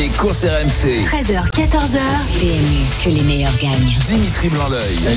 Les courses RMC. 13h, 14h. PMU, que les meilleurs gagnent. Dimitri blanc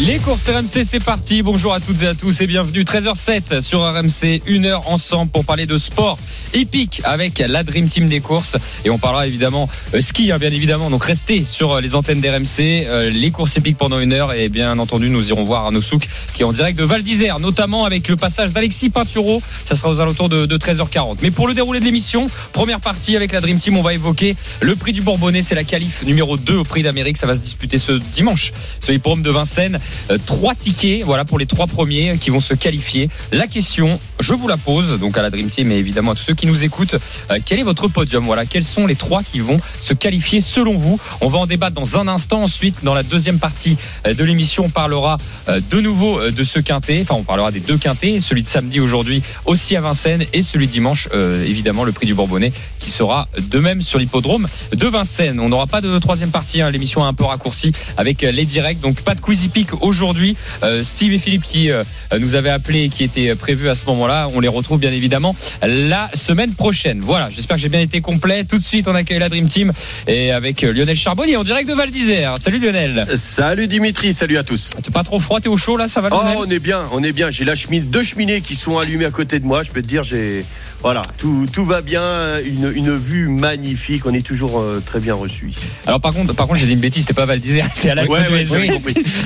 Les courses RMC, c'est parti. Bonjour à toutes et à tous et bienvenue. 13h07 sur RMC. Une heure ensemble pour parler de sport épique avec la Dream Team des courses. Et on parlera évidemment euh, ski, hein, bien évidemment. Donc restez sur euh, les antennes d'RMC. Euh, les courses épiques pendant une heure. Et bien entendu, nous irons voir Arnaud Souk qui est en direct de Val d'Isère, notamment avec le passage d'Alexis Pinturo. Ça sera aux alentours de, de 13h40. Mais pour le déroulé de l'émission, première partie avec la Dream Team, on va évoquer le prix du Bourbonnais, c'est la qualif numéro 2 au prix d'Amérique. Ça va se disputer ce dimanche sur l'hippodrome de Vincennes. Euh, trois tickets, voilà, pour les trois premiers qui vont se qualifier. La question, je vous la pose, donc à la Dream Team et évidemment à tous ceux qui nous écoutent. Euh, quel est votre podium? Voilà, quels sont les trois qui vont se qualifier selon vous? On va en débattre dans un instant. Ensuite, dans la deuxième partie euh, de l'émission, on parlera de nouveau de ce quintet. Enfin, on parlera des deux quintés, celui de samedi aujourd'hui aussi à Vincennes et celui de dimanche, évidemment, le prix du Bourbonnais qui sera de même sur l'hippodrome de Vincennes. On n'aura pas de troisième partie, hein. l'émission est un peu raccourcie avec euh, les directs, donc pas de quizy pick aujourd'hui. Euh, Steve et Philippe qui euh, nous avaient appelé et qui étaient prévus à ce moment-là, on les retrouve bien évidemment la semaine prochaine. Voilà, j'espère que j'ai bien été complet. Tout de suite, on accueille la Dream Team et avec Lionel Charbonnier en direct de Val d'Isère. Salut Lionel. Salut Dimitri, salut à tous. T'es pas trop froid, t'es au chaud là, ça va Oh, on est bien, on est bien. J'ai la cheminée, deux cheminées qui sont allumées à côté de moi. Je peux te dire, j'ai voilà, tout, tout va bien, une, une, vue magnifique. On est toujours euh, très bien reçu ici. Alors par contre, par contre, j'ai dit une bêtise, c'était pas Val d'Isère, à la ouais, ouais,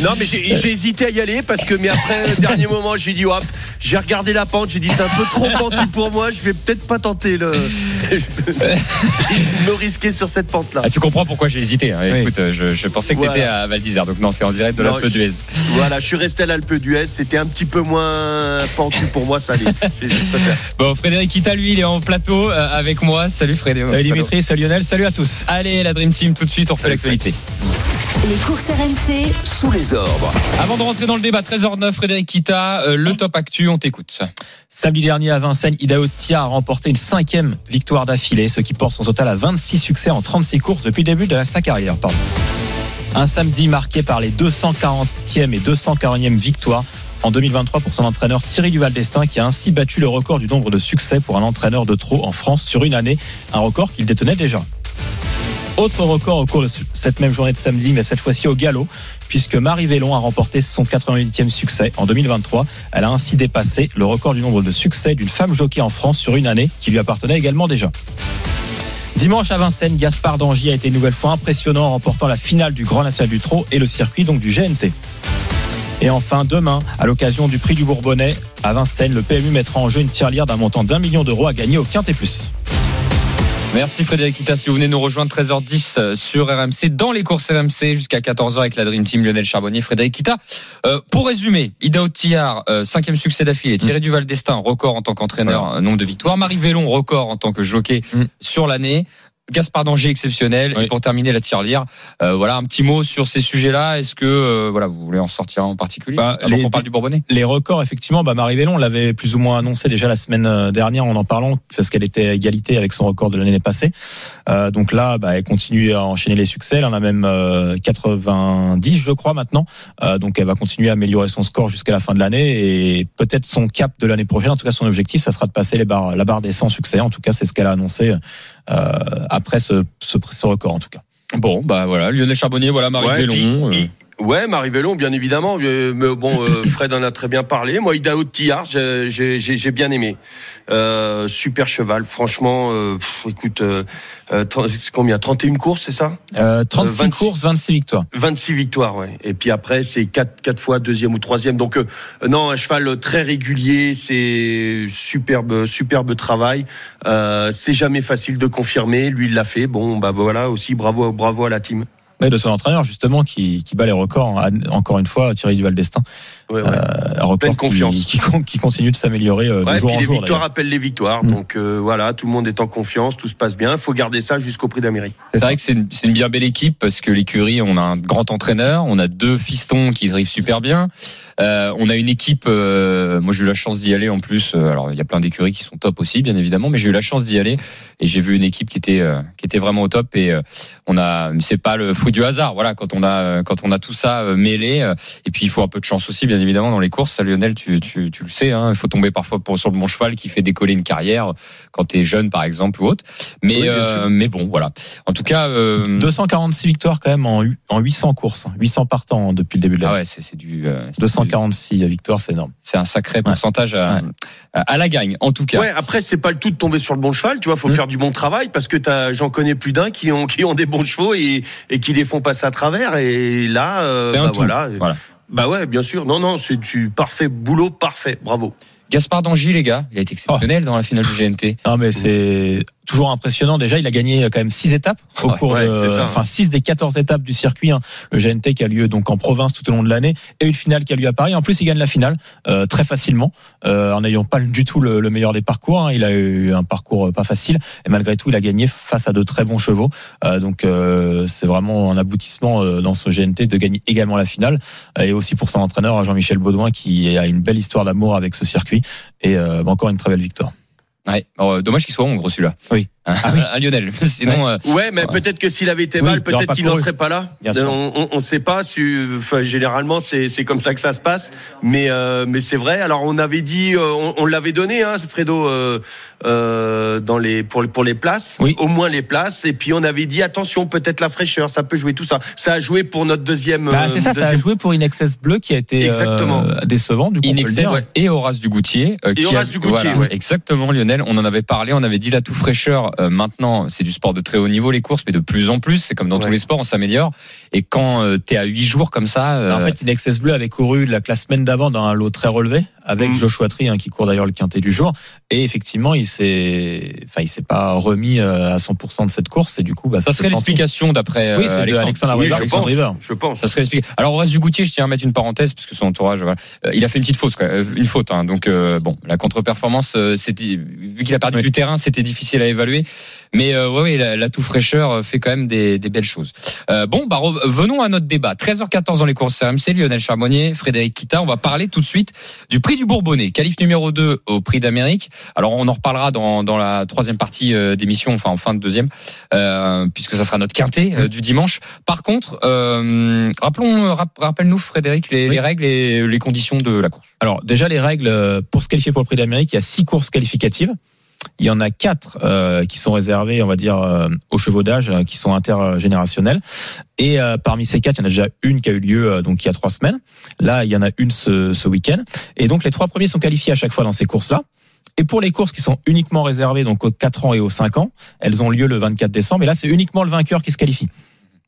Non, mais j'ai hésité à y aller parce que, mais après, dernier moment, j'ai dit, hop, j'ai regardé la pente, j'ai dit, c'est un peu trop pentu pour moi. Je vais peut-être pas tenter le, me risquer sur cette pente-là. Ah, tu comprends pourquoi j'ai hésité. Hein. Écoute, je, je, pensais que tu étais à Val d'Isère, donc non, es en direct de l'Alpe d'Huez. Voilà, je suis resté à l'Alpe d'Huez. C'était un petit peu moins pentu pour moi, ça allait. Bon, Frédéric lui, il est en plateau euh, avec moi. Salut Frédéric. Salut Dimitri, salut Lionel, salut à tous. Allez, la Dream Team, tout de suite, on fait l'actualité. Les courses RMC sous les ordres. Avant de rentrer dans le débat, 13h09, Frédéric Kita, euh, le top actu, on t'écoute. Samedi dernier à Vincennes, Idao Tia a remporté une cinquième victoire d'affilée, ce qui porte son total à 26 succès en 36 courses depuis le début de sa carrière. Pardon. Un samedi marqué par les 240e et 240e victoires en 2023 pour son entraîneur Thierry Duval d'Estaing qui a ainsi battu le record du nombre de succès pour un entraîneur de trop en France sur une année, un record qu'il détenait déjà. Autre record au cours de cette même journée de samedi, mais cette fois-ci au galop, puisque Marie Vélon a remporté son 88e succès en 2023. Elle a ainsi dépassé le record du nombre de succès d'une femme jockey en France sur une année, qui lui appartenait également déjà. Dimanche à Vincennes, Gaspard Dangy a été une nouvelle fois impressionnant en remportant la finale du Grand National du Trot et le circuit donc du GNT. Et enfin, demain, à l'occasion du prix du Bourbonnais, à Vincennes, le PMU mettra en jeu une tirelire d'un montant d'un million d'euros à gagner au Quintet Plus. Merci Frédéric Kita. Si vous venez nous rejoindre 13h10 euh, sur RMC, dans les courses RMC, jusqu'à 14h avec la Dream Team Lionel Charbonnier, Frédéric Kita. Euh, pour résumer, Ida Tillard, euh, cinquième succès d'affilée. Thierry mm. Duval d'Estaing, record en tant qu'entraîneur, nombre de victoires. Marie Vélon, record en tant que jockey mm. sur l'année. Gaspard Danger exceptionnel. Et pour terminer la tirelire, euh, voilà un petit mot sur ces sujets-là. Est-ce que euh, voilà vous voulez en sortir en particulier bah, avant qu'on parle du Bourbonnais Les records, effectivement, bah, Marie Vélon l'avait plus ou moins annoncé déjà la semaine euh, dernière en en parlant parce qu'elle était à égalité avec son record de l'année passée. Euh, donc là, bah, elle continue à enchaîner les succès. Elle en a même 90, je crois maintenant. donc elle va continuer à améliorer son score jusqu'à la fin de l'année et peut-être son cap de l'année prochaine. En tout cas, son objectif, ça sera de passer les barres, la barre des 100 succès. En tout cas, c'est ce qu'elle a annoncé après ce, ce, record en tout cas. Bon, bah voilà, Lionel Charbonnier, voilà Marie Vélon. Euh. Ouais, Marie Vélon, bien évidemment. Euh, mais bon, euh, Fred en a très bien parlé. Moi, Idaho Tillard, j'ai bien aimé. super cheval, franchement. écoute, combien 31 courses, c'est ça? 36 courses, 26 victoires. 26 victoires, ouais. Et puis après, c'est 4, 4 fois deuxième ou troisième. Donc, non, un cheval très régulier. C'est superbe, superbe travail. c'est jamais facile de confirmer. Lui, il l'a fait. Bon, bah voilà, aussi bravo, bravo à la team. De son entraîneur justement qui, qui bat les records hein. encore une fois Thierry Duval d'Estaing Ouais, ouais. euh, un Pleine qui- confiance. qui, con- qui continue de s'améliorer euh, de Ouais, jour puis en les jour victoires appellent les victoires. Mm. Donc euh, voilà, tout le monde est en confiance, tout se passe bien. Il faut garder ça jusqu'au prix d'Amérique. C'est vrai que c'est une, c'est une bien belle équipe parce que l'écurie, on a un grand entraîneur, on a deux fistons qui drivent super bien. Euh, on a une équipe. euh, moi, j'ai eu la chance d'y aller en plus. alors, il y a plein d'écuries qui sont top aussi, bien évidemment, mais j'ai eu la chance d'y aller et j'ai vu une équipe qui était euh, qui était vraiment au top. Et euh, on a, c'est pas le fruit du hasard. Voilà, quand on a quand on a tout ça euh, mêlé. et puis, il faut un peu de chance aussi, bien évidemment, dans les courses. Ça, Lionel, tu, tu, tu le sais. Hein, il faut tomber parfois pour, sur le bon cheval qui fait décoller une carrière quand tu es jeune, par exemple, ou autre. Mais Oui, euh, mais bon, voilà. En tout cas. euh, 246 victoires quand même en, en 800 courses 800 partants hein, depuis le début de Ah l'année ouais, c'est c'est du. euh, c'est du- 246 victoires c'est énorme C'est un sacré pourcentage à, Ouais. à, à la gagne, en tout cas. Ouais, après c'est pas le tout de tomber sur le bon cheval, tu vois, faut Mm. faire du bon travail parce que t'as, j'en connais plus d'un qui ont qui ont des bons chevaux et et qui les font passer à travers et là, euh, un bah Voilà. Bah ouais, bien sûr, non non, c'est du parfait boulot, parfait, bravo. Gaspard Dangy, les gars, il a été exceptionnel dans la finale du GNT. non mais c'est toujours impressionnant déjà il a gagné quand même 6 étapes au Ouais, cours ouais, de ça. enfin 6 des 14 étapes du circuit hein. le GNT qui a lieu donc en province tout au long de l'année et une finale qui a lieu à Paris en plus il gagne la finale euh, très facilement euh, en n'ayant pas du tout le, le meilleur des parcours hein. il a eu un parcours euh, pas facile et malgré tout il a gagné face à de très bons chevaux Euh, donc euh, c'est vraiment un aboutissement euh, dans ce GNT de gagner également la finale et aussi pour son entraîneur Jean-Michel Baudouin qui a une belle histoire d'amour avec ce circuit et euh, encore une très belle victoire Ouais. Alors, euh, dommage qu'il soit hongre, celui-là. Oui. À Lionel. Sinon, euh, Ouais, mais peut-être que s'il avait été Oui, mal, peut-être qu'il n'en serait pas là. Bien sûr. On, on, on sait pas. Si, enfin, généralement, c'est c'est comme ça que ça se passe. Mais euh, mais c'est vrai. Alors on avait dit, euh, on, on l'avait donné, hein, Fredo, euh, euh, dans les pour les- pour les places, Oui. au moins les places. Et puis on avait dit attention, peut-être la fraîcheur, ça peut jouer tout ça. Ça a joué pour notre deuxième. Bah, euh, c'est ça, ça a joué pour Inexcess Bleu qui a été Exactement. euh, décevant du coup. Inexcess dire. et Horace du Goutier. euh, Et qui Horace a- du Goutier, ouais. Exactement, Lionel. On en avait parlé, on avait dit la tout fraîcheur. Euh, maintenant, c'est du sport de très haut niveau, les courses, mais de plus en plus, c'est comme dans Ouais. tous les sports, on s'améliore. Et quand tu t'es à 8 jours comme ça, euh, En fait, Inexcess Bleu avait couru la, la semaine d'avant dans un lot très relevé avec Mm. Joshua Tree hein, qui court d'ailleurs le quintet du jour. Et effectivement, il s'est, enfin, il s'est pas remis euh, à 100% de cette course et du coup, bah, ça s'est serait l'explication d'après Oui, euh, c'est Alexandre. Alexandre Oui, River, je Alexandre pense. River. Je pense. Ça serait. Alors Horace du Goutier, je tiens à mettre une parenthèse parce que son entourage, voilà. Euh, il a fait une petite faute, quoi. Une faute. Hein. Donc euh, bon, la contre-performance, euh, c'était vu qu'il a perdu Oui. du terrain, c'était difficile à évaluer. Mais euh, ouais, ouais, la, la tout fraîcheur euh, fait quand même des, des belles choses. Euh, bon, bah venons à notre débat. 13h14 dans les courses RMC, Lionel Charbonnier, Frédéric Kita. On va parler tout de suite du prix du Bourbonnais, qualif numéro 2 au prix d'Amérique. Alors on en reparlera dans, dans la troisième partie euh, d'émission, enfin en fin de deuxième, euh, puisque ça sera notre quintet euh, du dimanche. Par contre, euh, rappelons, rap- rappelle-nous Frédéric les, Oui. les règles et les conditions de la course. Alors déjà les règles pour se qualifier pour le Prix d'Amérique, il y a six courses qualificatives. Il y en a quatre euh, qui sont réservées, on va dire, euh, aux chevaux d'âge, euh, qui sont intergénérationnels. Et euh, parmi ces quatre, il y en a déjà une qui a eu lieu euh, donc il y a trois semaines. Là, il y en a une ce, ce week-end. Et donc les trois premiers sont qualifiés à chaque fois dans ces courses-là. Et pour les courses qui sont uniquement réservées donc aux 4 ans et aux 5 ans, elles ont lieu le 24 décembre. Et là, c'est uniquement le vainqueur qui se qualifie.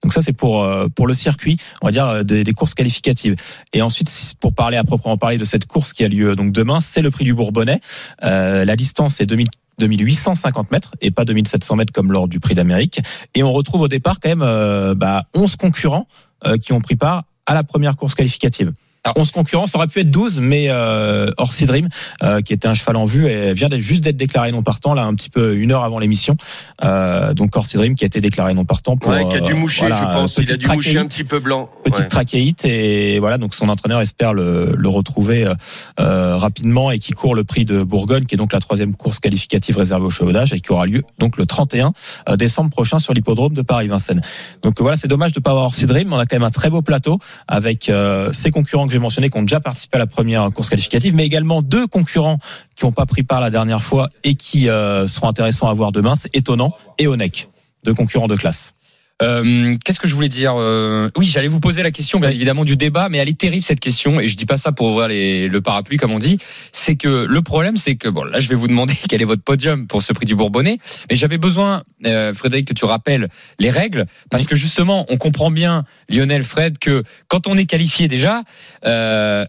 Donc ça, c'est pour euh, pour le circuit, on va dire des, des courses qualificatives. Et ensuite, pour parler à proprement parler de cette course qui a lieu donc demain, c'est le prix du Bourbonnais. Euh, la distance est 2000 2850 mètres et pas 2700 mètres comme lors du prix d'Amérique. Et on retrouve au départ quand même euh, bah, 11 concurrents euh, qui ont pris part à la première course qualificative. Alors, 11 concurrents, ça aurait pu être 12, mais euh, Orsi Dream, euh, qui était un cheval en vue, et vient d'être- juste d'être déclaré non partant, là, un petit peu une heure avant l'émission. Euh, donc Orsi Dream qui a été déclaré non partant pour... Ouais, qui a dû euh, moucher, voilà, je pense. Il a dû moucher un petit peu blanc. petite Ouais. trachéite et voilà donc son entraîneur espère le, le retrouver euh, euh, rapidement et qui court le prix de Bourgogne qui est donc la troisième course qualificative réservée au chevaudage et qui aura lieu donc le 31 euh, décembre prochain sur l'hippodrome de Paris-Vincennes. Donc voilà c'est dommage de pas avoir Orsi Dream mais on a quand même un très beau plateau avec euh, ces concurrents que j'ai mentionnés qui ont déjà participé à la première course qualificative mais également deux concurrents qui n'ont pas pris part la dernière fois et qui euh, seront intéressants à voir demain c'est étonnant et Onek deux concurrents de classe. Euh, Qu'est-ce que je voulais dire Euh, Oui, j'allais vous poser la question, bien évidemment, du débat, mais elle est terrible cette question, et je dis pas ça pour ouvrir les- le parapluie, comme on dit. C'est que le problème, c'est que bon, là, je vais vous demander quel est votre podium pour ce prix du Bourbonnais, mais j'avais besoin, euh, Frédéric, que tu rappelles les règles, parce que justement, on comprend bien, Lionel, Fred, que quand on est qualifié déjà. Euh,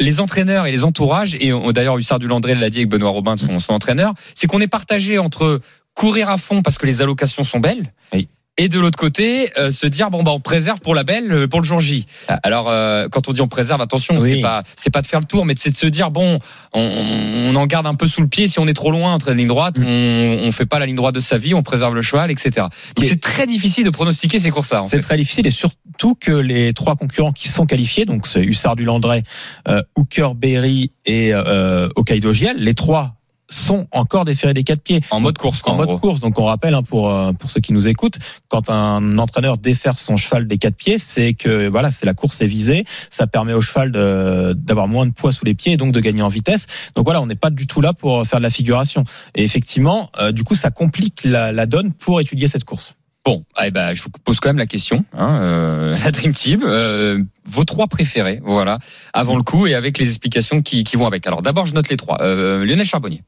les entraîneurs et les entourages, et d'ailleurs Hussard Dulandré l'a dit avec Benoît Robin, son, son entraîneur, c'est qu'on est partagé entre courir à fond parce que les allocations sont belles, Oui. Et de l'autre côté euh, se dire bon bah on préserve pour la belle euh, pour le jour J. Ah. Alors euh, quand on dit on préserve attention Oui. c'est pas c'est pas de faire le tour mais c'est de se dire bon on, on en garde un peu sous le pied si on est trop loin entre la ligne droite Mm. on, on fait pas la ligne droite de sa vie on préserve le cheval etc. Donc Et- c'est très difficile de pronostiquer ces courses là. En C'est très difficile et surtout que les trois concurrents qui sont qualifiés, donc c'est Hussard du Landré, euh, Hooker, Berry et euh, Hokkaido Giel, les trois sont encore déférés des quatre pieds. En mode course quoi, en en mode gros. course. Donc on rappelle hein, pour euh, pour ceux qui nous écoutent, quand un entraîneur défère son cheval des quatre pieds, c'est que voilà, c'est la course est visée, ça permet au cheval d'avoir moins de poids sous les pieds et donc de gagner en vitesse. Donc voilà, on n'est pas du tout là pour faire de la figuration. Et effectivement, euh, du coup, ça complique la, la donne pour étudier cette course. Bon, eh ben, je vous pose quand même la question, hein, euh, la Dream Team, euh, vos trois préférés, voilà, avant le coup et avec les explications qui, qui vont avec. Alors d'abord, je note les trois. Euh, Lionel Charbonnier,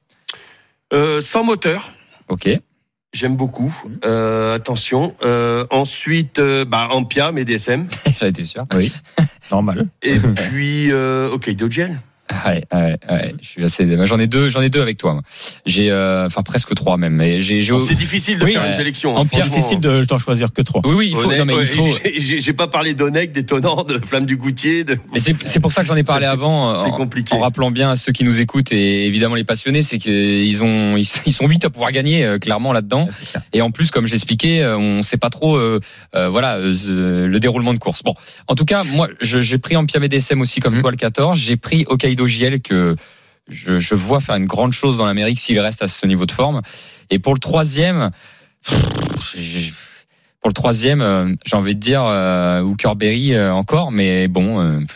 Euh, sans moteur. ok. J'aime beaucoup. Euh, attention. Euh, ensuite, euh, bah, Ampia, mes DSM. J'en étais sûr. Oui, normal. Et puis, euh, ok, Dogel. Ouais, ouais, ouais. Je suis assez. J'en ai deux, j'en ai deux avec toi. moi. J'ai, euh, enfin presque trois même. Mais j'ai, j'ai- C'est difficile de Oui, faire une sélection. hein, franchement. Difficile de d'en choisir que trois. Oui, oui, il faut. Honnête, non, mais il faut. j'ai- J'ai j'ai pas parlé d'Onec, d'étonnant, de Flamme du Goutier. De... Mais c'est, c'est pour ça que j'en ai parlé C'est- avant. C'est en- compliqué. En rappelant bien à ceux qui nous écoutent et évidemment les passionnés, c'est qu'ils ont, ils ils sont huit à pouvoir gagner euh, clairement là-dedans. C'est. Et en plus, comme j'expliquais, euh, on sait pas trop, euh, euh, voilà, euh, le déroulement de course. Bon, en tout cas, moi, j'ai pris Ampia DSM aussi comme Mhm. toi le 14. J'ai pris Hokkaido JL que je, vois faire une grande chose dans l'Amérique s'il reste à ce niveau de forme. Et pour le troisième, pour le troisième, euh, j'ai envie de dire euh, Hooker Berry euh, encore, mais bon.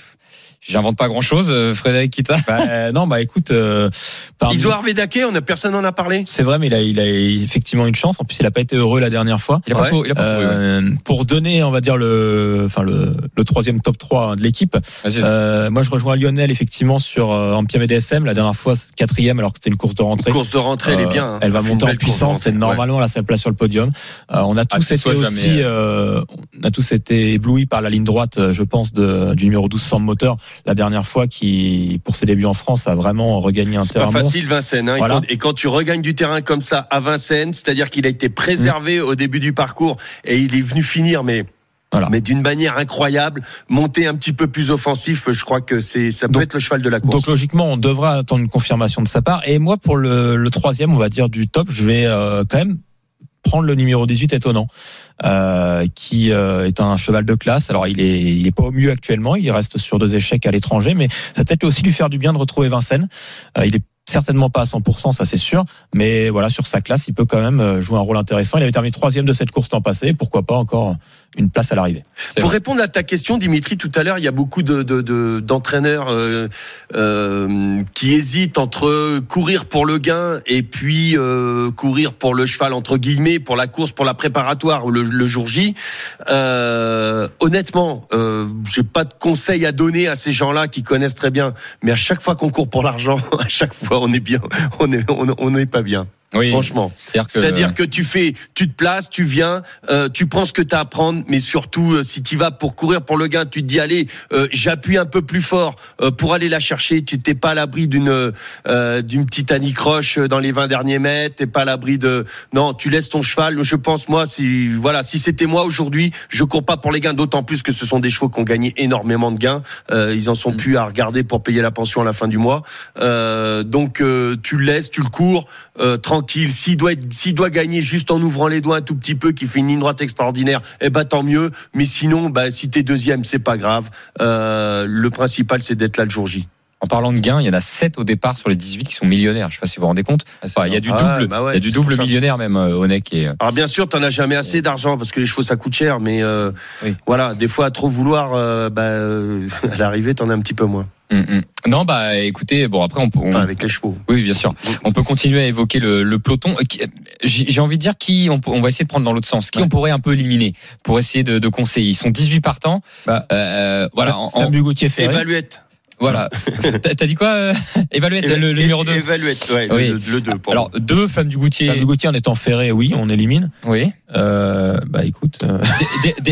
Euh, J'invente pas grand chose, Frédéric Kita. Bah, euh, non, bah écoute, euh, parmi- Iso Arvedake, on a personne en a parlé. c'est vrai, mais il a, il a effectivement une chance. En plus, il a pas été heureux la dernière fois. Il a pas Ouais. couru, il a pas ouais. Euh, pour donner, on va dire le, enfin le, le troisième top 3 de l'équipe. Vas-y, Euh, moi, je rejoins Lionel effectivement sur euh, Ampia DSM. La dernière fois, quatrième alors que c'était une course de rentrée. Course de rentrée, elle est Euh, bien. hein. Elle va une monter en puissance et normalement là, c'est place sur le podium. Euh, on a tous c'est été aussi, euh, on a tous été éblouis par la ligne droite, euh, je pense, de, du numéro 12 sans moteur la dernière fois, qui pour ses débuts en France a vraiment regagné un C'est terrain pas monstre. facile, Vincennes. hein. Et Voilà. quand- Et quand tu regagnes du terrain comme ça à Vincennes, c'est-à-dire qu'il a été préservé au début du parcours et il est venu finir, mais. Voilà. Mais d'une manière incroyable, monter un petit peu plus offensif, je crois que c'est ça peut Donc- être le cheval de la course. Donc logiquement, on devra attendre une confirmation de sa part. Et moi, pour le, le troisième, on va dire du top, je vais euh, quand même prendre le numéro 18 étonnant, euh, qui euh, est un cheval de classe. Alors il est, il est pas au mieux actuellement, il reste sur deux échecs à l'étranger, mais ça peut-être aussi lui faire du bien de retrouver Vincennes. Euh, il est certainement pas à 100%, ça c'est sûr, mais voilà sur sa classe, il peut quand même euh, jouer un rôle intéressant. Il avait terminé troisième de cette course l'an passé, pourquoi pas encore une place à l'arrivée. Pour vrai. répondre à ta question, Dimitri, tout à l'heure, il y a beaucoup de, de- de- d'entraîneurs euh, euh, qui hésitent entre courir pour le gain et puis euh, courir pour le cheval entre guillemets, pour la course, pour la préparatoire ou le, le jour J. Euh, honnêtement, euh, j'ai pas de conseils à donner à ces gens-là qui connaissent très bien. Mais à chaque fois qu'on court pour l'argent, à chaque fois on est bien, on est on on n'est pas bien. Oui, Franchement. c'est-à-dire que, tu fais, tu te places, tu viens, euh, tu prends ce que tu as à prendre, mais surtout euh, si tu vas pour courir pour le gain, tu te dis allez, euh, j'appuie un peu plus fort euh, pour aller la chercher. Tu t'es pas à l'abri d'une euh, d'une petite anicroche dans les 20 derniers mètres. T'es pas à l'abri de non, tu laisses ton cheval. Je pense moi, si voilà, si c'était moi aujourd'hui, je cours pas pour les gains. D'autant plus que ce sont des chevaux qui ont gagné énormément de gains. Euh, ils en sont plus à regarder pour payer la pension à la fin du mois. Euh, donc euh, tu le laisses, tu le cours euh, tranquille. S'il doit gagner juste en ouvrant les doigts un tout petit peu, qui fait une ligne droite extraordinaire, eh ben tant mieux. Mais sinon, bah, si t'es deuxième, c'est pas grave. Euh, le principal, c'est d'être là le jour J. En parlant de gains, il y en a 7 au départ sur les 18 qui sont millionnaires. Je sais pas si vous vous rendez compte. Enfin, il y a du Ah, double, bah ouais, il y a du double millionnaire même euh, Onek et euh, Alors bien sûr, t'en as jamais assez d'argent parce que les chevaux ça coûte cher, mais euh, Oui. voilà, des fois à trop vouloir, euh, bah, euh, à l'arrivée, t'en as un petit peu moins. hum, hum. Non, bah écoutez, bon après on peut. on- Enfin, avec les chevaux. Oui, bien sûr. On peut continuer à évoquer le, le peloton. Euh, J'ai envie de dire qui on, peut- on va essayer de prendre dans l'autre sens. Qui Ouais. on pourrait un peu éliminer pour essayer de, de conseiller? Ils sont 18 partants. Bah, Euh, voilà. en- en- Fabien Gauthier Ferré. Évaluette. Voilà. T'as t'as dit quoi euh, Évaluette, Éva- le, le numéro 2 Évaluette, ouais, Oui. le, 2 pour Alors, deux, Flamme du Goutier. Fabien Gauthier en étant ferré, oui, on élimine. Oui. Euh, bah écoute, euh,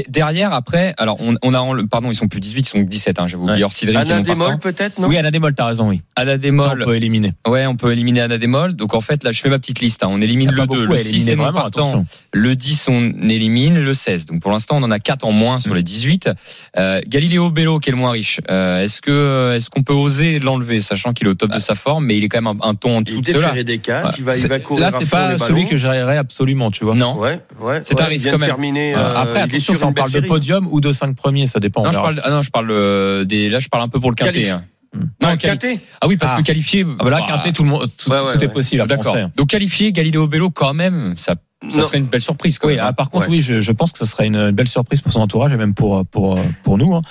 derrière, après, alors, on, on a, en- pardon, ils sont plus 18, ils sont que 17, hein, j'avais oublié Ouais. Orsi Dream qui Anna est non Démol partant. peut-être, non oui, Anna Démol, t'as raison, oui. Anna Ça, on peut éliminer. Ouais, on peut éliminer Anna Démol. Donc, en fait, là, je fais ma petite liste. hein. On élimine le pas 2, beaucoup le à 6 éliminer, est non vraiment, partant. attention. Le 10, on élimine. Le 16. Donc, pour l'instant, on en a 4 en moins sur les 18. Euh, Galileo Bello, qui est le moins riche. Euh, est-ce que, est-ce qu'on peut oser l'enlever, sachant qu'il est au top de sa forme, mais il est quand même un, un ton en dessous de cela? des 4, il va, il va courir Là, c'est pas celui que gérerais absolument, tu vois. Non. Ouais, ouais. C'est un ouais, risque quand de même. terminer, Euh, euh, Après, il est attention, sur si on parle de série. podium ou de 5 premiers, ça dépend. on Non, je parle, ah non, je parle euh, des, là, je parle un peu pour le quintet. Qualif. hein. Hmm. Non, Ah, quali- Quintet Ah oui, parce Ah. que qualifié. Ah bah là, bah, Quintet, tout le monde, tout, Ouais, tout ouais, est ouais. possible. D'accord. Donc qualifié Galileo Bello quand même, ça, ça Non. serait une belle surprise quand Oui, même. ah, hein. par contre, Ouais. oui, je, je pense que ce serait une belle surprise pour son entourage et même pour pour pour nous. hein.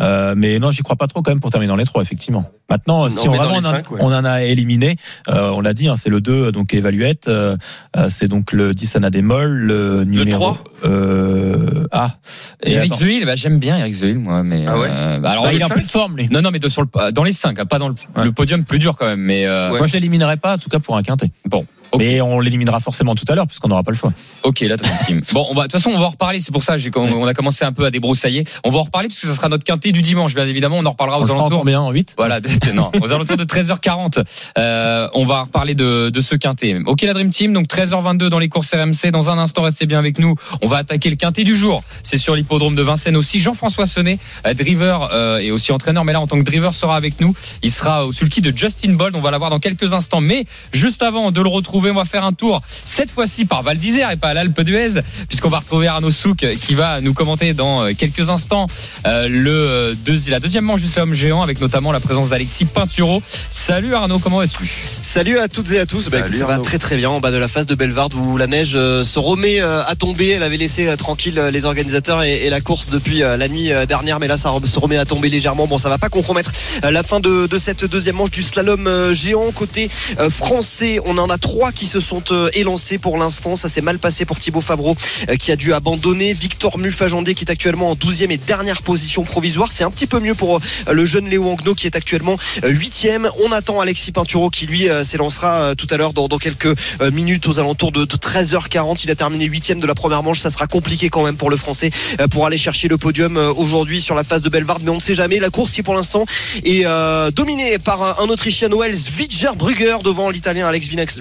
Euh, mais non, j'y crois pas trop quand même pour terminer dans les trois, effectivement. Maintenant, si on, vraiment on, en- cinq, ouais. on en a éliminé, euh, on l'a dit, hein, c'est le 2 donc évaluette, euh, euh, c'est donc le 10 Anna Démol, le numéro 3? euh, ah et Eric. Zuil, bah, j'aime bien Eric Zuil, moi, mais Ah ouais euh, bah, alors Bah, il est en cinq- pleine forme, lui. non, non, mais de- sur le, dans les 5 pas dans le, Ouais. le podium plus dur quand même, mais euh, Ouais. Moi, je l'éliminerai pas, en tout cas pour un quintet. bon. Ok, Mais on l'éliminera forcément tout à l'heure puisqu'on n'aura pas le choix. ok, là, team. Bon, on va, de toute façon, on va en reparler. C'est pour ça, j'ai, on, on a commencé un peu à débroussailler. On va en reparler parce que ça sera notre quintet du dimanche, bien évidemment. On en reparlera On aux alentours. combien En 8 Voilà, de- de- non, aux alentours de 13h40, euh, on va reparler de, de ce quintet. Ok, la Dream Team, donc 13h22 dans les courses RMC. Dans un instant, restez bien avec nous. On va attaquer le quintet du jour. C'est sur l'hippodrome de Vincennes aussi. Jean-François Sonnet, euh, driver euh, et aussi entraîneur, mais là en tant que driver sera avec nous. Il sera au sulky de Justin Bold. On va l'avoir dans quelques instants. Mais juste avant de le retrouver, on va faire un tour cette fois-ci par Val d'Isère et pas à l'Alpe d'Huez, puisqu'on va retrouver Arnaud Souk qui va nous commenter dans euh, quelques instants euh, le euh, deuxi- la deuxième manche du slalom géant avec notamment la présence d'Alexis Pinturo. Salut Arnaud, comment vas-tu? Salut à toutes et à tous. Bah, écoute, ça va très très bien en bas de la face de Bellevarde où la neige euh, se remet euh, à tomber. Elle avait laissé euh, tranquille euh, les organisateurs et, et la course depuis euh, la nuit euh, dernière, mais là ça se remet à tomber légèrement. Bon, ça va pas compromettre euh, la fin de, de cette deuxième manche du slalom euh, géant côté euh, français. On en a trois qui se sont euh, élancés pour l'instant. Ça s'est mal passé pour Thibaut Favreau euh, qui a dû abandonner. Victor Mufajandé qui est actuellement en 12e et dernière position provisoire. C'est un petit peu mieux pour euh, le jeune Léo Angno qui est actuellement euh, huitième. On attend Alexis Pinturo qui lui s'élancera tout à l'heure dans, quelques minutes aux alentours de, de 13h40. Il a terminé huitième de la première manche. Ça sera compliqué quand même pour le Français pour aller chercher le podium aujourd'hui sur la phase de Belvarde. Mais on ne sait jamais. La course qui pour l'instant est dominée par un, Autrichien Noël Zwitgerbrugger devant l'Italien Alex Vinax-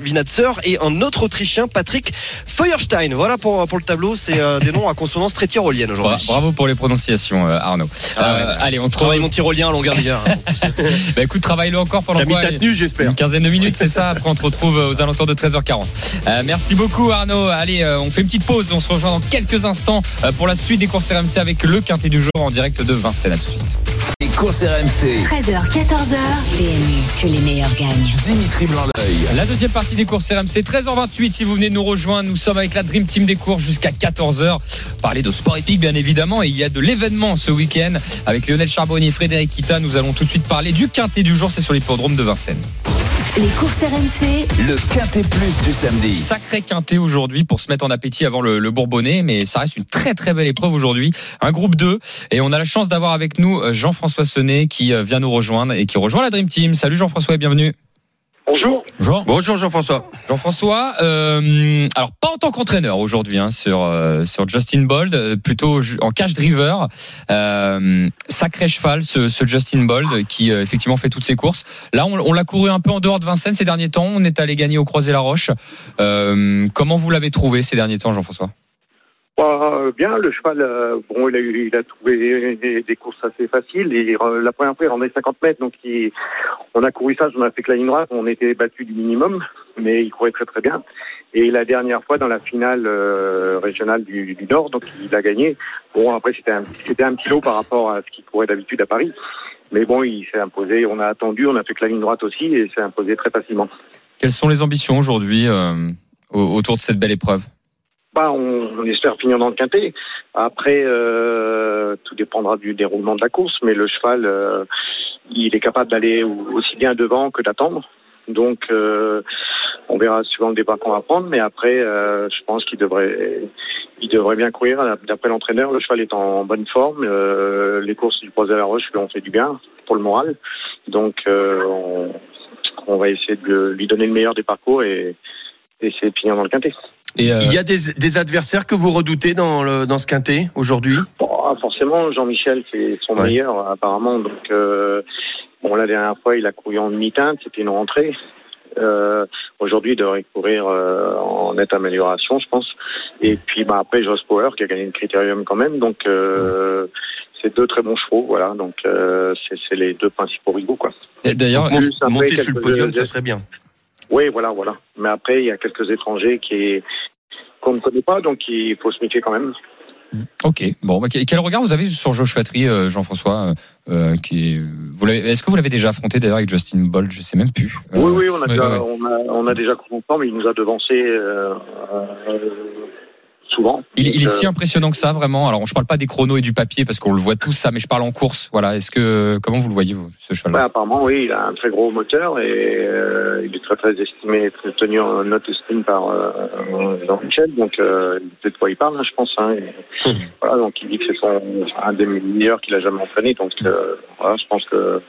Et un autre Autrichien Patrick Feuerstein. Voilà pour, pour le tableau. C'est euh, des noms à consonance très tyrolienne aujourd'hui. Bravo pour les prononciations euh, Arnaud. Ah ouais, Euh, ouais. allez, on travaille mon tyrolien à longueur d'hiver. hein. Bah écoute, travaille-le encore pendant T'as mis quoi ta tenue, j'espère. Une quinzaine de minutes, c'est ça. Après, on te retrouve aux alentours de 13h40. Euh, merci beaucoup, Arnaud. Allez, euh, on fait une petite pause. On se rejoint dans quelques instants pour la suite des courses RMC avec le quintet du jour en direct de Vincennes. À tout de suite. Les courses RMC. 13h, 14h. PMU, que les meilleurs gagnent. Dimitri Blanc-L'œil. La deuxième partie des courses RMC, 13h28. Si vous venez de nous rejoindre, nous sommes avec la Dream Team des courses jusqu'à 14h. Parler de sport épique, bien évidemment. Et il y a de l'événement ce week-end avec Lionel Charbonnier et Frédéric Kita. Nous allons tout de suite parler du quintet du jour. C'est sur l'hippodrome de Vincennes. Les courses RMC, Le Quintet Plus du samedi. Sacré quintet aujourd'hui pour se mettre en appétit avant le, le Bourbonnais, mais ça reste une très très belle épreuve aujourd'hui. Un groupe 2 et on a la chance d'avoir avec nous euh, Jean-François Sonnet qui euh, vient nous rejoindre et qui rejoint la Dream Team. Salut Jean-François et bienvenue. Bonjour. Bonjour. Bonjour Jean-François. Jean-François, euh, alors pas en tant qu'entraîneur aujourd'hui hein, sur euh, sur Justin Bold, euh, plutôt en cash driver. Euh, sacré cheval ce, ce Justin Bold qui euh, effectivement fait toutes ses courses. Là, on, on l'a couru un peu en dehors de Vincennes ces derniers temps. On est allé gagner au Croisé la Roche. Euh, comment vous l'avez trouvé ces derniers temps, Jean-François? Euh, bien, le cheval, euh, bon, il a, il a trouvé des, courses assez faciles. Et, euh, la première fois, il rendait 50 mètres, donc il- on a couru ça, on a fait que la ligne droite, on était battu du minimum, mais il courait très très bien. Et la dernière fois, dans la finale euh, régionale du, du Nord, donc il a gagné. Bon, après, c'était un, c'était un petit lot par rapport à ce qu'il courait d'habitude à Paris. Mais bon, il s'est imposé, on a attendu, on a fait que la ligne droite aussi, et s'est imposé très facilement. Quelles sont les ambitions aujourd'hui euh, au- autour de cette belle épreuve? Bah, on, on espère finir dans le quintet. Après, euh, tout dépendra du déroulement de la course, mais le cheval, euh, il est capable d'aller au- aussi bien devant que d'attendre. Donc, euh, on verra suivant le départ qu'on va prendre, mais après, je pense qu'il devrait, il devrait bien courir. D'après l'entraîneur, le cheval est en bonne forme. Les courses du Croisé à la Roche lui ont fait du bien pour le moral. Donc, on, on va essayer de lui donner le meilleur des parcours et, et essayer de finir dans le quintet. Et euh, Il y a des, des adversaires que vous redoutez dans, le, dans ce quintet aujourd'hui? Bon, ah, forcément, Jean-Michel, c'est son Ouais. meilleur, apparemment. Donc, euh, bon, la dernière fois, il a couru en demi-teinte, c'était une rentrée. Euh, Aujourd'hui, il devrait courir euh, en nette amélioration, je pense. Et puis, bah, après, Joss Power, qui a gagné le critérium quand même. Donc, euh, c'est deux très bons chevaux, voilà. Donc, euh, c'est c'est les deux principaux rivaux, quoi. Et D'ailleurs, Monter sur le podium, ça serait bien. Oui, voilà, voilà. Mais après, il y a quelques étrangers qui qu'on ne connaît pas, donc il faut se méfier quand même. ok. Bon, bah, quel regard vous avez sur Joshua Tree, euh, Jean-François euh, euh, qui Est-ce que vous l'avez déjà affronté d'ailleurs avec Justin Bolt? Je sais même plus. Euh, Oui, oui, on a, déjà. On, a, on a déjà couru ensemble, il nous a devancé souvent. Il, il est si impressionnant que ça, vraiment. Alors, je parle pas des chronos et du papier parce qu'on le voit tous ça, mais je parle en course. Voilà. Est-ce que comment vous le voyez vous, ce Ouais, cheval-là apparemment, oui, il a un très gros moteur et euh, il est très très estimé, très tenu en note estime par euh, Jean-Michel. Donc, euh, il sait de quoi il parle, hein, je pense. Hein, et, voilà, donc il dit que c'est son un des meilleurs qu'il a jamais entraîné. Donc, euh, voilà, je pense que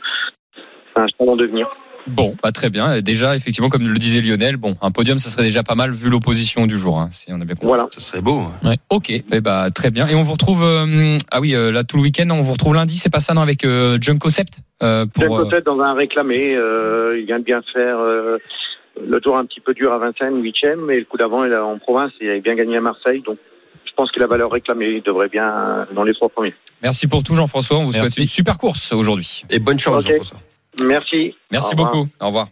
c'est un cheval en devenir. Bon, bah, très bien. Déjà, effectivement, comme le disait Lionel, bon, un podium, ça serait déjà pas mal vu l'opposition du jour. Hein, si on a bien compris. Voilà. Ça serait beau. Ok, eh bah, très bien. Et on vous retrouve. euh, ah oui, euh, là tout le week-end, on vous retrouve lundi. C'est pas ça, non, avec euh, Junko Sept euh, euh, peut-être dans un réclamé, euh, il vient de bien faire euh, le tour un petit peu dur à Vincennes, huitième, et le coup d'avant, il est en province, il avait bien gagné à Marseille, donc je pense qu'il a valeur réclamée, il devrait bien euh, dans les trois premiers. Merci pour tout, Jean-François. On vous Merci. souhaite une super course aujourd'hui. Et bonne chance. Jean-François. Merci. Merci Au revoir. beaucoup. Au revoir.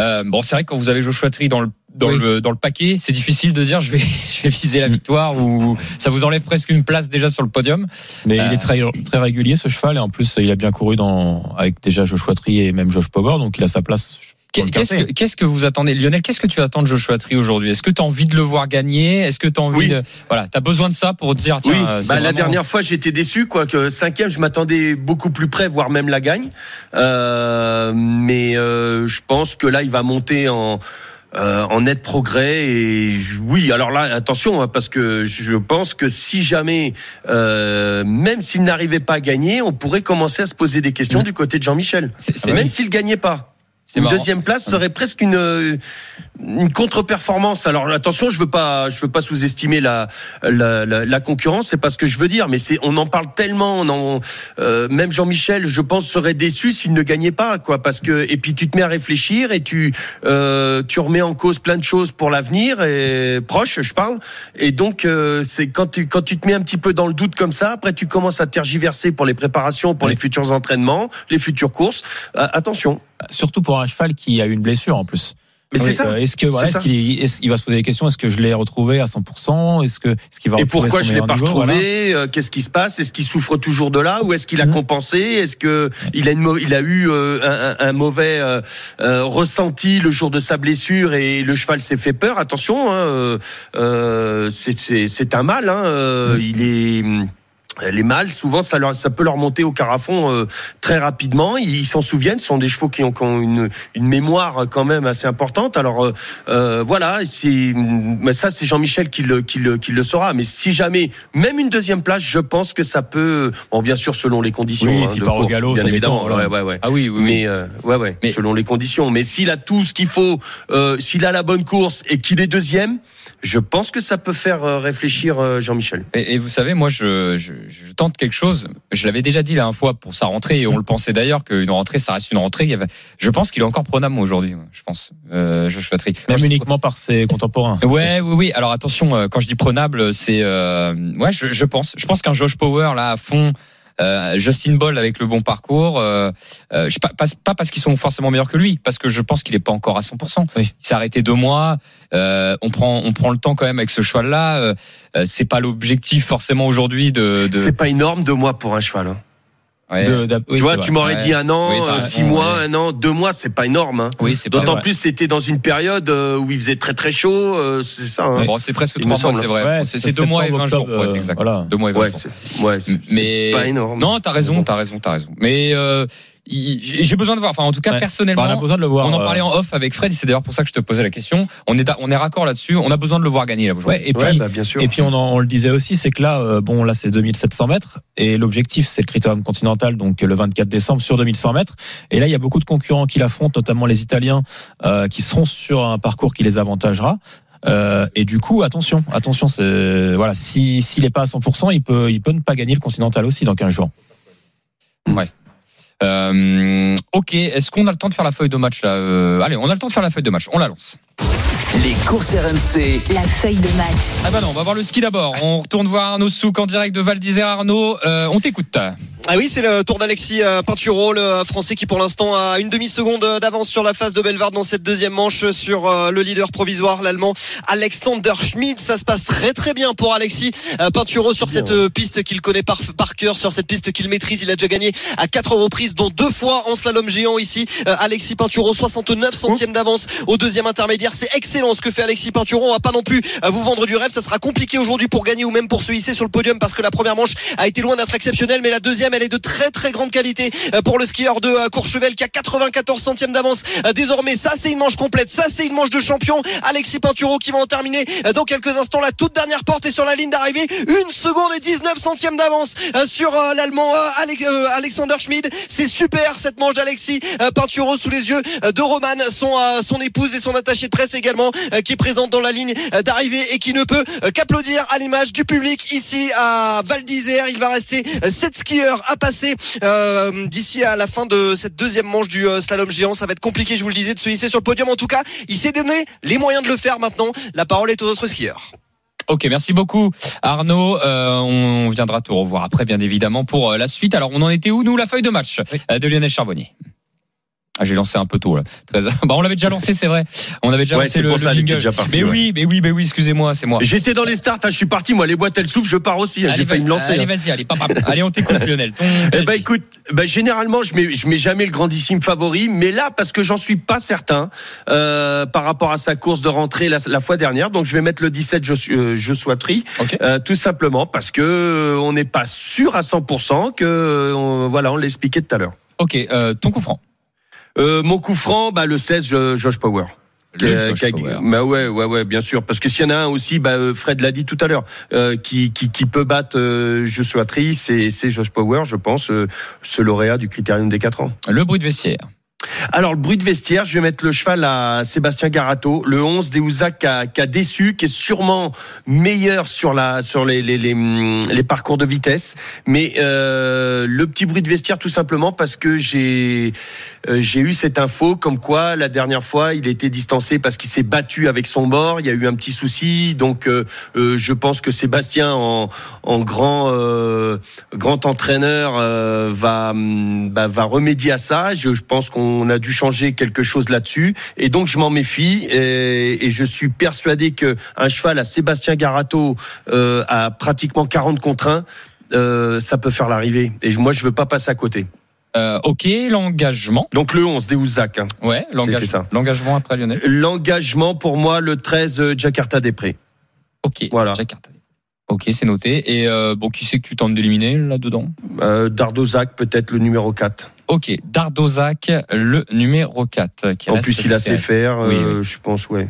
Euh, bon, c'est vrai que quand vous avez Joshua Tree dans le dans Oui. le dans le paquet, c'est difficile de dire je vais je vais viser la victoire ou ça vous enlève presque une place déjà sur le podium. mais Euh, il est très très régulier ce cheval et en plus il a bien couru dans avec déjà Joshua Tree et même Josh Power donc il a sa place. Qu'est-ce que qu'est-ce que vous attendez, Lionel Qu'est-ce que tu attends de Joshua Tree aujourd'hui? Est-ce que tu as envie de le voir gagner? Est-ce que tu as envie Oui. de voilà, t'as besoin de ça pour te dire tiens, Oui, euh, bah, la dernière fois j'étais déçu, quoi que cinquième, je m'attendais beaucoup plus près, voire même la gagne. Euh, mais euh, je pense que là, il va monter en euh, en net progrès et oui. Alors là, attention, hein, parce que je pense que si jamais, euh, même s'il n'arrivait pas à gagner, on pourrait commencer à se poser des questions Mm. du côté de Jean-Michel, c'est c'est- même s'il gagnait pas. Une marrant. deuxième place serait presque une euh, une contre-performance. Alors attention, je veux pas je veux pas sous-estimer la la, la, la concurrence, c'est pas ce que je veux dire, mais c'est on en parle tellement, on en, euh, même Jean-Michel, je pense serait déçu s'il ne gagnait pas quoi parce que et puis tu te mets à réfléchir et tu euh, tu remets en cause plein de choses pour l'avenir et proche, je parle. Et donc euh, c'est quand tu quand tu te mets un petit peu dans le doute comme ça, après tu commences à tergiverser pour les préparations, pour Oui. les futurs entraînements, les futures courses. Euh, attention. Surtout pour un cheval qui a eu une blessure en plus. Mais c'est ça. euh, Est-ce que voilà, qu'il est- est-ce- il va se poser des questions Est-ce que je l'ai retrouvé à 100% Est-ce que est-ce qu'il va Et pourquoi son je l'ai pas niveau? retrouvé? Voilà. Euh, Qu'est-ce qui se passe? Est-ce qu'il souffre toujours de là? Ou est-ce qu'il a Mhm. compensé? Est-ce que il a une mau- il a eu euh, un, mauvais euh, ressenti le jour de sa blessure et le cheval s'est fait peur? Attention, hein, c'est- un mal. Hein, euh, Il est les mâles, souvent, ça, leur, ça peut leur monter au carafon euh, très rapidement. Ils s'en souviennent. Ce sont des chevaux qui ont, qui ont une, une mémoire quand même assez importante. Alors euh, euh, voilà, mais ça c'est Jean-Michel qui le, qui le, qui le saura. Mais si jamais, même une deuxième place, je pense que ça peut. Bon, bien sûr, selon les conditions. Oui, hein, de part au course, galop, bien évidemment. dépend, voilà. Ouais, ouais, ouais. Ah oui, oui, oui. Mais euh, ouais, ouais, Mais- selon les conditions. Mais s'il a tout ce qu'il faut, euh, s'il a la bonne course et qu'il est deuxième, je pense que ça peut faire euh, réfléchir euh, Jean-Michel. Et, et vous savez, moi, je, je, je tente quelque chose. Je l'avais déjà dit la dernière fois pour sa rentrée, et on le pensait d'ailleurs qu'une rentrée, ça reste une rentrée. Il y avait, je pense qu'il est encore prenable aujourd'hui. Je pense. Euh, je souhaiterais. Moi, Même je- uniquement par ses contemporains. Ouais, oui, oui. Alors attention, euh, quand je dis prenable, c'est euh, ouais, je, je pense. Je pense qu'un Josh Power là à fond. Euh, Justin Ball avec le bon parcours, euh, euh, je, pas, pas, pas parce qu'ils sont forcément meilleurs que lui, parce que je pense qu'il est pas encore à 100%. Oui. Il s'est arrêté deux mois. Euh, on prend, on prend le temps quand même avec ce cheval-là. Euh, euh, c'est pas l'objectif forcément aujourd'hui de. de C'est pas énorme deux mois pour un cheval. Hein. Ouais. De- d'ap- oui, tu vois, tu m'aurais Ouais. dit un an, Oui, euh, raison, six mois, ouais. un an, deux mois, c'est pas énorme. Hein. Oui, c'est pas. D'autant plus, c'était dans une période euh, où il faisait très très chaud. euh, c'est ça. Hein. Bon, c'est presque trois mois, c'est vrai. Ouais, c'est deux mois et 20 jours pour être exact. voilà. Deux mois et 20 Ouais, jours. c'est ouais, c'est- pas énorme. Non, t'as raison, t'as raison, t'as raison. Mais euh, j'ai besoin de voir. Enfin, en tout cas, Ouais. personnellement, Bah, on a besoin de le voir. on en euh, parlait en off avec Fred. C'est d'ailleurs pour ça que je te posais la question. On est, on est raccord là-dessus. On a besoin de le voir gagner là. Ouais, et puis, Ouais, bah, bien sûr. Et puis on, en- on le disait aussi, c'est que là, euh, bon, là c'est 2700 mètres et l'objectif c'est le critérium continental, donc le 24 décembre sur 2100 mètres. Et là, il y a beaucoup de concurrents qui l'affrontent, notamment les Italiens, euh, qui seront sur un parcours qui les avantagera. Euh, et du coup, attention, attention, c'est voilà, si s'il est pas à 100%, il peut, il peut ne pas gagner le continental aussi dans 15 jours. Euh, ok. Est-ce qu'on a le temps de faire la feuille de match là Euh, Allez, on a le temps de faire la feuille de match. On la lance. Les courses RMC. La feuille de match. Ah bah non, on va voir le ski d'abord. On retourne voir Arnaud Souk en direct de Val d'Isère. Arnaud, euh, on t'écoute. Ah oui, c'est le tour d'Alexis euh, Pinturo, le Français qui pour l'instant a une demi-seconde d'avance sur la phase de Bellevarde dans cette deuxième manche sur euh, le leader provisoire, l'Allemand Alexander Schmid. Ça se passe très très bien pour Alexis euh, Pinturo sur cette piste qu'il connaît par, par cœur, sur cette piste qu'il maîtrise. Il a déjà gagné à quatre reprises, dont deux fois en slalom géant ici. Alexis Pinturo, 69 centièmes d'avance au deuxième intermédiaire. C'est excellent ce que fait Alexis Pinturo. On va pas non plus vous vendre du rêve. Ça sera compliqué aujourd'hui pour gagner ou même pour se hisser sur le podium parce que la première manche a été loin d'être exceptionnelle, mais la deuxième, elle est de très très grande qualité euh, pour le skieur de euh, Courchevel qui a 94 centièmes d'avance. Euh, Désormais, ça c'est une manche complète, ça c'est une manche de champion. Alexis Pinturo qui va en terminer dans quelques instants. La toute dernière porte est sur la ligne d'arrivée. Une seconde et 19 centièmes d'avance sur l'Allemand Alex- Alexander Schmid. C'est super cette manche d'Alexis Pinturo sous les yeux de Roman, son, son épouse et son attaché de presse également, qui est présente dans la ligne d'arrivée et qui ne peut qu'applaudir à l'image du public ici à Val d'Isère. Il va rester 7 skieurs à passer euh, d'ici à la fin de cette deuxième manche du euh, slalom géant. Ça va être compliqué, je vous le disais, de se hisser sur le podium. En tout cas, il s'est donné les moyens de le faire maintenant. La parole est aux autres skieurs. Ok, merci beaucoup Arnaud. Euh, on viendra te revoir après, bien évidemment, pour la suite. Alors, on en était où, nous, la feuille de match de Lionel Charbonnier? Ah, j'ai lancé un peu tôt là. 13 Bah, on l'avait déjà lancé, c'est vrai. On avait déjà Ouais, lancé le, pour le ça, jingle. déjà partie, mais ouais. oui, mais oui, mais oui, excusez-moi, c'est moi. J'étais dans les starts, hein, je suis parti, moi, les boîtes elles soufflent, je pars aussi, hein, j'ai failli me lancer. Allez, hein. vas-y, allez, papa. allez, on t'écoute, Lionel. Ton Eh Belgique. écoute, ben, généralement je mets je mets jamais le grandissime favori, mais là parce que j'en suis pas certain euh, par rapport à sa course de rentrée la, la fois dernière, donc je vais mettre le 17 je euh, je sois Ok. euh, tout simplement parce que euh, on n'est pas sûr à 100% que voilà on l'expliquait tout à l'heure. Ok, ton coup franc. Euh, mon coup franc, bah le 16 je- Josh Power. Qui a-. Bah ouais, ouais, ouais, bien sûr. Parce que s'il y en a un aussi, bah, euh, Fred l'a dit tout à l'heure, euh, qui, qui, qui peut battre euh, c'est c'est Josh Power, je pense, euh, ce lauréat du Critérium des 4 ans. Le bruit de vestiaire. Alors le bruit de vestiaire, je vais mettre le cheval à Sébastien Garato, le 11 Deouzac qui a, qui a déçu, qui est sûrement meilleur sur la sur les les, parcours de vitesse, mais euh, le petit bruit de vestiaire tout simplement parce que j'ai euh, j'ai eu cette info comme quoi la dernière fois il était distancé parce qu'il s'est battu avec son bord, il y a eu un petit souci, donc euh, je pense que Sébastien en, grand grand entraîneur va hum, bah, va remédier à ça. Je pense qu'on a dû changer quelque chose là-dessus, et donc je m'en méfie et, et je suis persuadé que un cheval à Sébastien Garato euh, à pratiquement 40 contre 1 euh, ça peut faire l'arrivée. Et moi, je veux pas passer à côté. Euh, ok, l'engagement. Donc le 11, Deouzac. Hein. Ouais, l'engagement. L'engagement après Lionel. L'engagement pour moi, le 13, euh, Jakarta des Prés. Ok. Voilà. Jack Cartadé. Ok, c'est noté. Et euh, bon, qui c'est que tu tentes d'éliminer là-dedans? Euh, Dardozac, peut-être le numéro 4. Ok, Dardozac, le numéro 4. Qui En plus, il a ses fers, Oui, euh, je pense, ouais.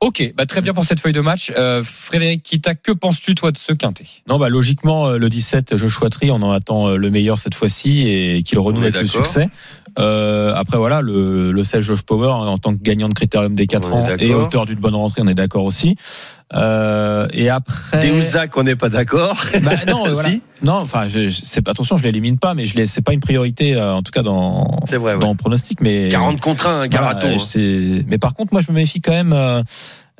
Ok, bah très bien pour cette feuille de match. Euh, Frédéric Kita, que penses-tu toi de ce quintet? Non, bah logiquement, euh, le 17, Joshua Tree, on en attend le meilleur cette fois-ci et qu'il renoue avec le succès. Euh, après voilà, le, le 16 Josh Power en tant que gagnant de critérium des 4 On est ans et auteur d'une bonne rentrée, on est d'accord aussi. Euh, et après, Deouzac, on n'est pas d'accord. bah, non, voilà. Si. non, enfin, je, je- c'est pas attention, je l'élimine pas, mais je l'ai, c'est pas une priorité euh, en tout cas dans C'est vrai, ouais. dans le pronostic, mais 40 contre 1, Garato. voilà, hein. Mais par contre, moi, je me méfie quand même euh,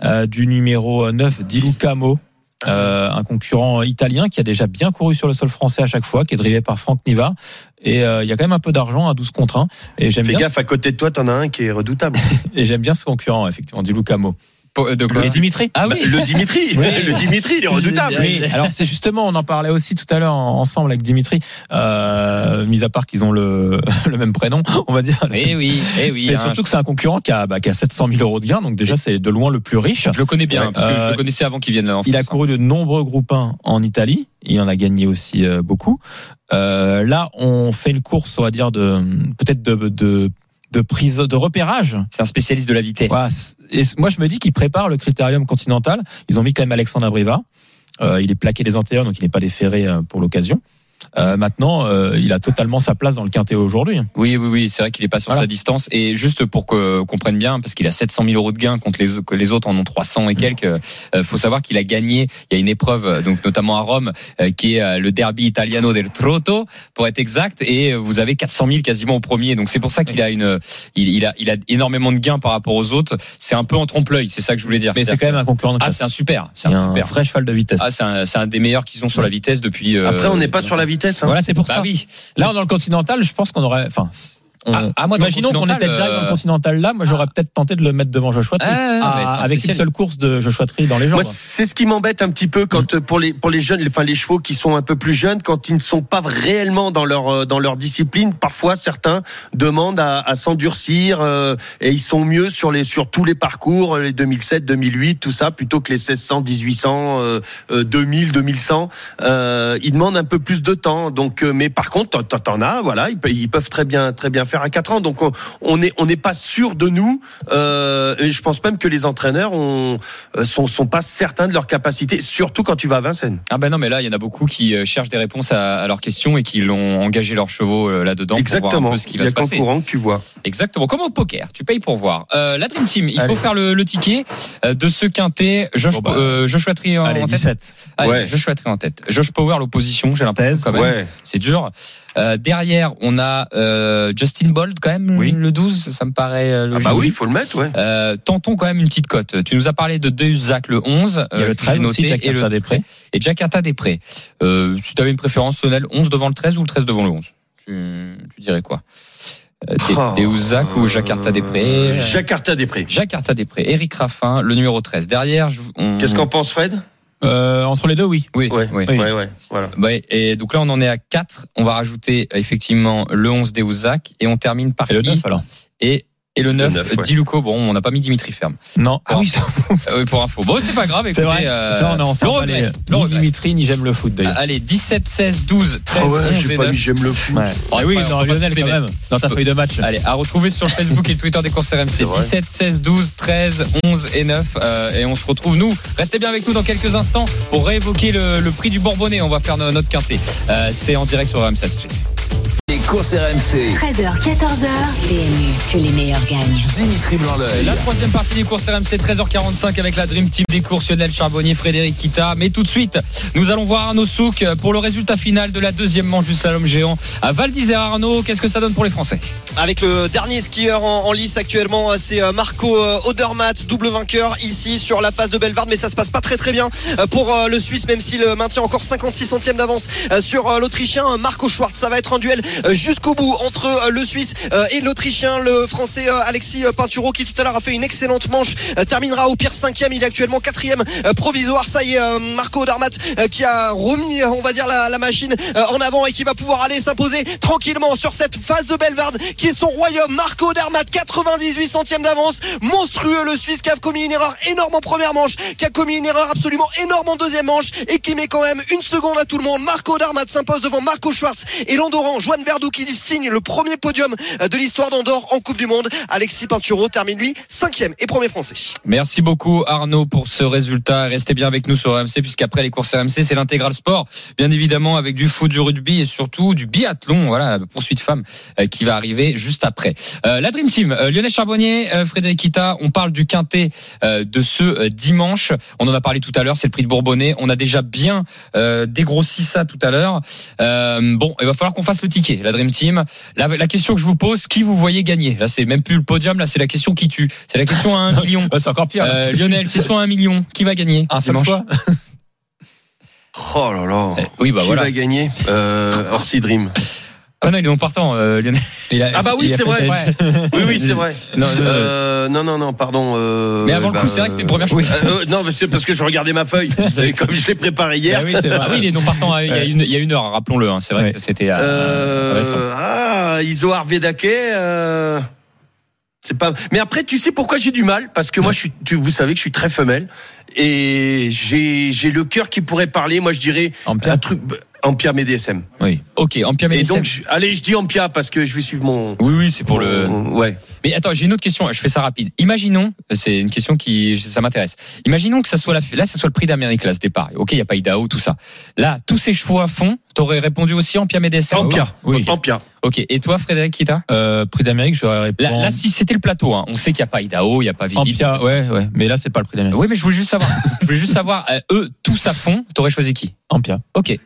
euh, du numéro 9, Di Lucamo. Euh, un concurrent italien qui a déjà bien couru sur le sol français à chaque fois, qui est drivé par Franck Niva. Et euh, il y a quand même un peu d'argent à 12 contre 1. Et j'aime Fais bien, gaffe, à côté de toi, t'en as un qui est redoutable. et j'aime bien ce concurrent, effectivement, Di Lucamo. Pour- De quoi Et Dimitri Ah oui. Le Dimitri, Oui. le Dimitri, il est redoutable. Oui, alors c'est justement, on en parlait aussi tout à l'heure en- ensemble avec Dimitri, euh, mis à part qu'ils ont le, le même prénom, on va dire. Eh oui, eh oui. Et hein, surtout que c'est un concurrent qui a, bah, qui a 700 000 euros de gains, donc déjà c'est de loin le plus riche. je le connais bien, Ouais. parce que je Euh, le connaissais avant qu'il vienne là. en Il a hein. couru de nombreux groupes 1 en Italie. Il en a gagné aussi euh, beaucoup. Euh, là, on fait une course, on va dire de peut-être de, de de prise de repérage. C'est un spécialiste de la vitesse. Et moi, je me dis qu'ils préparent le critérium continental. Ils ont mis quand même Alexandre Abriva. Euh, il est plaqué des antérieurs, donc il n'est pas déféré euh, pour l'occasion. Euh, maintenant, euh, il a totalement sa place dans le quintet aujourd'hui. Oui, oui, oui, c'est vrai qu'il est pas sur Voilà. sa distance. Et juste pour que- qu'on prenne bien, parce qu'il a 700 000 euros de gains contre les, que les autres en ont 300 et quelques, euh, faut savoir qu'il a gagné. Il y a une épreuve, euh, donc notamment à Rome, euh, qui est euh, le Derby Italiano del Trotto, pour être exact. Et euh, vous avez 400 000 quasiment au premier. Donc c'est pour ça qu'il a une, il, il a, il a énormément de gains par rapport aux autres. C'est un peu en trompe-l'œil. C'est ça que je voulais dire. Mais c'est quand même un concurrent de ah, c'est un super, c'est un un super. vrai cheval de vitesse. Ah, c'est un, c'est un des meilleurs qu'ils ont sur la vitesse depuis. euh, Après, on n'est pas sur la vitesse. Hein. voilà, c'est pour Bah ça. oui. Là, dans le continental, je pense qu'on aurait. Enfin, on- Ah, ah, moi, imaginons qu'on Continental, était direct dans le euh, continental là. Moi, j'aurais peut-être tenté de le mettre devant Joshua Tree, Ah, un avec une seule course de Joshua Tree dans les jambes. C'est ce qui m'embête un petit peu quand euh, pour les pour les jeunes, enfin les chevaux qui sont un peu plus jeunes, quand ils ne sont pas réellement dans leur euh, dans leur discipline, parfois certains demandent à, à s'endurcir euh, et ils sont mieux sur les sur tous les parcours, euh, les 2007, 2008, tout ça, plutôt que les 1600, 1800, euh, euh, 2000, 2100. Euh, ils demandent un peu plus de temps. Donc, euh, mais par contre, t'en- as, voilà, ils, ils peuvent très bien très bien faire à 4 ans. Donc on on est on n'est pas sûr de nous. Euh, et je pense même que les entraîneurs ont, euh, sont sont pas certains de leur capacité, surtout quand tu vas à Vincennes. Ah ben non, mais là, il y en a beaucoup qui euh, cherchent des réponses à, à leurs questions et qui l'ont engagé leurs chevaux là-dedans pour voir un Exactement. peu ce qui Il va y a se qu'en passer. courant que tu vois. Exactement. Comme au poker, tu payes pour voir. Euh, la Dream Team, il Allez. faut faire le, le ticket de ce quintet. Josh, Bon, bah, euh, Joshua Tree en, Allez, en tête. 17. Allez, Ouais. Joshua Tree en tête. Josh Power l'opposition, j'ai l'impression 16, quand même. Ouais. C'est dur. Euh, derrière, on a euh, Justin Bold quand même, Oui. le 12, ça me paraît euh, Ah logique. bah oui, il faut le mettre, ouais. Euh, tentons quand même une petite cote. Tu nous as parlé de Deuzac le 11, Il y a euh, le que 13 j'ai aussi, et le des Prés. et Jakarta des Prés. Euh, si tu avais une préférence, Lionel, 11 devant le 13 ou le 13 devant le 11 tu, tu dirais quoi? Dé- Oh, ou Jakarta des Prés Euh, Jakarta des Prés. Jakarta des Prés. Eric Raffin, le numéro 13. Derrière, je- on... Qu'est-ce qu'en pense Fred? Euh, entre les deux, oui. Oui, Ouais. oui. Oui. Ouais, ouais, voilà. Ouais, et donc là, on en est à 4. On va rajouter effectivement le 11 Deuzac et on termine par Et le qui 9 alors? et, et le 9, neuf, ouais. Diluco. Bon, on n'a pas mis Dimitri Ferme. Non. Ah oui, ça- Euh, oui, pour info. Bon, c'est pas grave. c'est écoutez, vrai. euh, ça, on ensemble. Ni. Dimitri, ni j'aime le foot d'ailleurs. Allez, 17, 16, 12, 13, Ah ouais, 11 j'ai et pas 9. mis j'aime le foot. Ouais. Oh, Ah oui, non, pas Lionel quand même. Dans ta feuille de match. Allez, à retrouver sur le Facebook et le Twitter des courses RMC. C'est vrai. 17, 16, 12, 13, 11 et 9. euh, et on se retrouve, nous. Restez bien avec nous dans quelques instants pour réévoquer le, le prix du Bourbonnais. On va faire no- notre quintet. Euh, c'est en direct sur RMC. tout de suite. RMC. 13h, 14h. PMU, que les meilleurs gagnent. Dimitri Blanc-L'œil. La troisième partie des courses RMC, 13h45 avec la Dream Team des courses Lionel Charbonnier, Frédéric Kita. Mais tout de suite, nous allons voir Arnaud Souk pour le résultat final de la deuxième manche du slalom géant à Val d'Isère. Arnaud, qu'est-ce que ça donne pour les Français? Avec le dernier skieur en, en lice actuellement, c'est euh, Marco euh, Odermatt, double vainqueur ici sur la phase de Belvarde, mais ça se passe pas très très bien euh, pour euh, le Suisse, même s'il euh, maintient encore 56 centièmes d'avance euh, sur euh, l'Autrichien euh, Marco Schwartz. Ça va être un duel euh, jusqu'au bout entre euh, le Suisse euh, et l'Autrichien, le Français euh, Alexis Pinturo, qui tout à l'heure a fait une excellente manche, terminera au pire cinquième. Il est actuellement quatrième provisoire. Ça y est, Marco euh, qui a remis, on va dire, la, la machine en avant et qui va pouvoir aller s'imposer tranquillement sur cette phase de Belvarde qui est son royaume. Marco Odermatt, 98 centièmes d'avance, monstrueux le Suisse qui a commis une erreur énorme en première manche, qui a commis une erreur absolument énorme en deuxième manche et qui met quand même une seconde à tout le monde. Marco Odermatt s'impose devant Marco Schwartz et l'Andorran Joan Qui signe le premier podium euh, de l'histoire d'Andorre en Coupe du Monde. Alexis Pinturo termine lui cinquième et premier français. Merci beaucoup Arnaud pour ce résultat. Restez bien avec nous sur RMC puisqu'après les courses RMC, c'est l'intégral sport, bien évidemment avec du foot, du rugby et surtout du biathlon. Voilà, poursuite femme euh, qui va arriver juste après. Euh, la Dream Team, Lionel Charbonnier, euh, Frédéric Kita, on parle du quintet de ce dimanche. On en a parlé tout à l'heure, c'est le prix de Bourbonnais. On a déjà bien dégrossi ça tout à l'heure. Bon, il va falloir qu'on fasse le ticket, la Dream Team. La, la question que je vous pose, qui vous voyez gagner? Là, c'est même plus le podium, là, c'est la question qui tue. C'est la question à un million. C'est encore pire. là, Euh, Lionel, question à un million. Qui va gagner un seul fois. Oh là là. Eh, Oui, bah Qui voilà. va gagner? Euh, Orsi Dream. Ah non, il est non partant, euh, Lionel. Il a- Ah bah oui, c'est vrai. Oui, oui, c'est vrai. Non, non, non. Euh, non, non, non, pardon. euh, Mais avant le coup, bah, c'est vrai que c'était une première chose. euh, euh, non, mais c'est parce que je regardais ma feuille. Et comme je l'ai préparé hier. Ah oui, c'est vrai. Ah oui, il est non partant hein, il y a une, il y a une heure, rappelons-le. hein. C'est vrai Ouais. que c'était euh. Euh, ah, Iso Arvedake. Euh, c'est pas. Mais après, tu sais pourquoi j'ai du mal? Parce que moi, je suis. tu- vous savez que je suis très femelle et j'ai j'ai le cœur qui pourrait parler. Moi, je dirais Ampia. un truc en Pierre BDSM. Oui. Ok, en Pierre Et donc, je- allez, je dis Ampia parce que je vais suivre mon. Oui, oui, c'est pour le. mon- Ouais. Mais attends, j'ai une autre question. Je fais ça rapide. Imaginons, c'est une question qui, ça m'intéresse. Imaginons que ça soit la, là, ça soit le prix d'Amérique là, ce départ. Ok, il y a pas Idaho, tout ça. Là, tous ces chevaux à fond. T'aurais répondu aussi en Pierre Médecin. Ampia. Oui. Ampia. Ok. Et toi, Frédéric Kita Euh, prix d'Amérique, je vais Là, si c'était le plateau, hein, on sait qu'il n'y a pas Idaho, il n'y a pas Vivi. Ampia, ouais, ouais. Mais là, c'est pas le prix d'Amérique. Oui, mais je voulais juste savoir. je voulais juste savoir, euh, eux, tous à fond, t'aurais choisi qui? Ampia. Ok.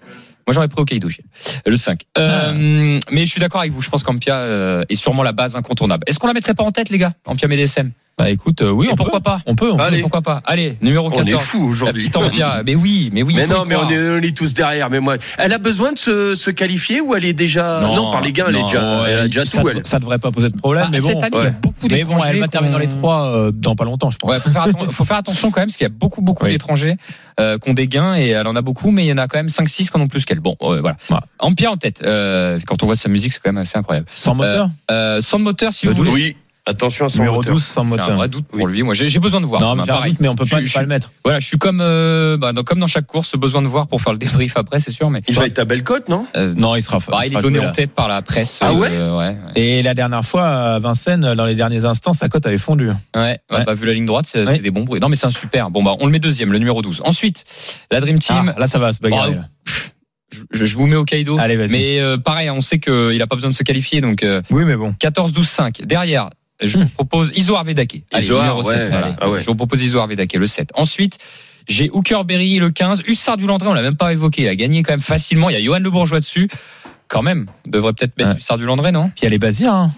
Moi, j'aurais pris Gilles. le 5. Euh, Mais je suis d'accord avec vous. Je pense qu'Ampia euh, est sûrement la base incontournable. Est-ce qu'on la mettrait pas en tête, les gars? Ampia MDSM Bah écoute, euh, oui, on pourquoi peut. pas On peut. on peut. Allez. Pourquoi pas Allez, numéro On 14. est fou La aujourd'hui. petite Ampia. Mais oui, mais oui. Mais non, mais on est, on est tous derrière. Mais moi, elle a besoin de se, se qualifier ou elle est déjà Non, par les gains, elle est non, déjà, Ouais, elle a déjà ça, tout. Elle. ça devrait pas poser de problème. Ah, mais bon, cette année, il y a beaucoup mais bon, d'étrangers. elle va terminer dans les trois euh, dans pas longtemps, je pense. Ouais, faut faire, atten- faut faire attention quand même, parce qu'il y a beaucoup, beaucoup Oui. d'étrangers euh, qui ont des gains, et elle en a beaucoup, mais il y en a quand même 5-6 qui en ont plus qu'elle. Bon, euh, voilà. Ampia en tête. Euh, quand on voit sa musique, c'est quand même assez incroyable. Sans moteur. Euh, sans moteur, si Le vous voulez. Oui, attention à son Numéro moteur. 12 sans C'est un moteur. vrai doute pour lui. Moi, j'ai j'ai besoin de voir. Non, mais Bah, un pareil. doute, mais on peut pas, Je- pas le mettre. Voilà, je suis comme, euh, bah, dans- comme dans chaque course, besoin de voir pour faire le débrief après, c'est sûr, mais. Il va être à Bellecote, non? Euh, Non, il sera. bah, il est sera donné en tête par la presse. Ah ouais? euh, ouais, Et la dernière fois, à Vincennes, dans les derniers instants, sa cote avait fondu. ouais. Ouais, Ouais. Bah, vu la ligne droite, c'est Ouais. des bons bruits. Non, mais c'est un super. Bon, bah, on le met deuxième, le numéro 12. Ensuite, la Dream Team. Ah, là, ça va se bagarrer. Oh. Je, je vous mets au Kaido. Allez, vas-y. Mais euh, pareil, on sait qu'il a pas besoin de se qualifier, donc euh, Oui, mais bon. 14-12-5. Derrière, je vous propose Iso Arvedake. Allez, Isoar, numéro ouais. 7. voilà. Ah ouais. Je vous propose Iso Arvedake, le 7. Ensuite, j'ai Hookerberry, le 15. Hussard du Landré, on l'a même pas évoqué. Il a gagné quand même facilement. Il y a Johan Le Bourgeois dessus. Quand même, on devrait peut-être mettre Ouais. Hussard du Landré, non? Puis il y a les Bazirs, hein.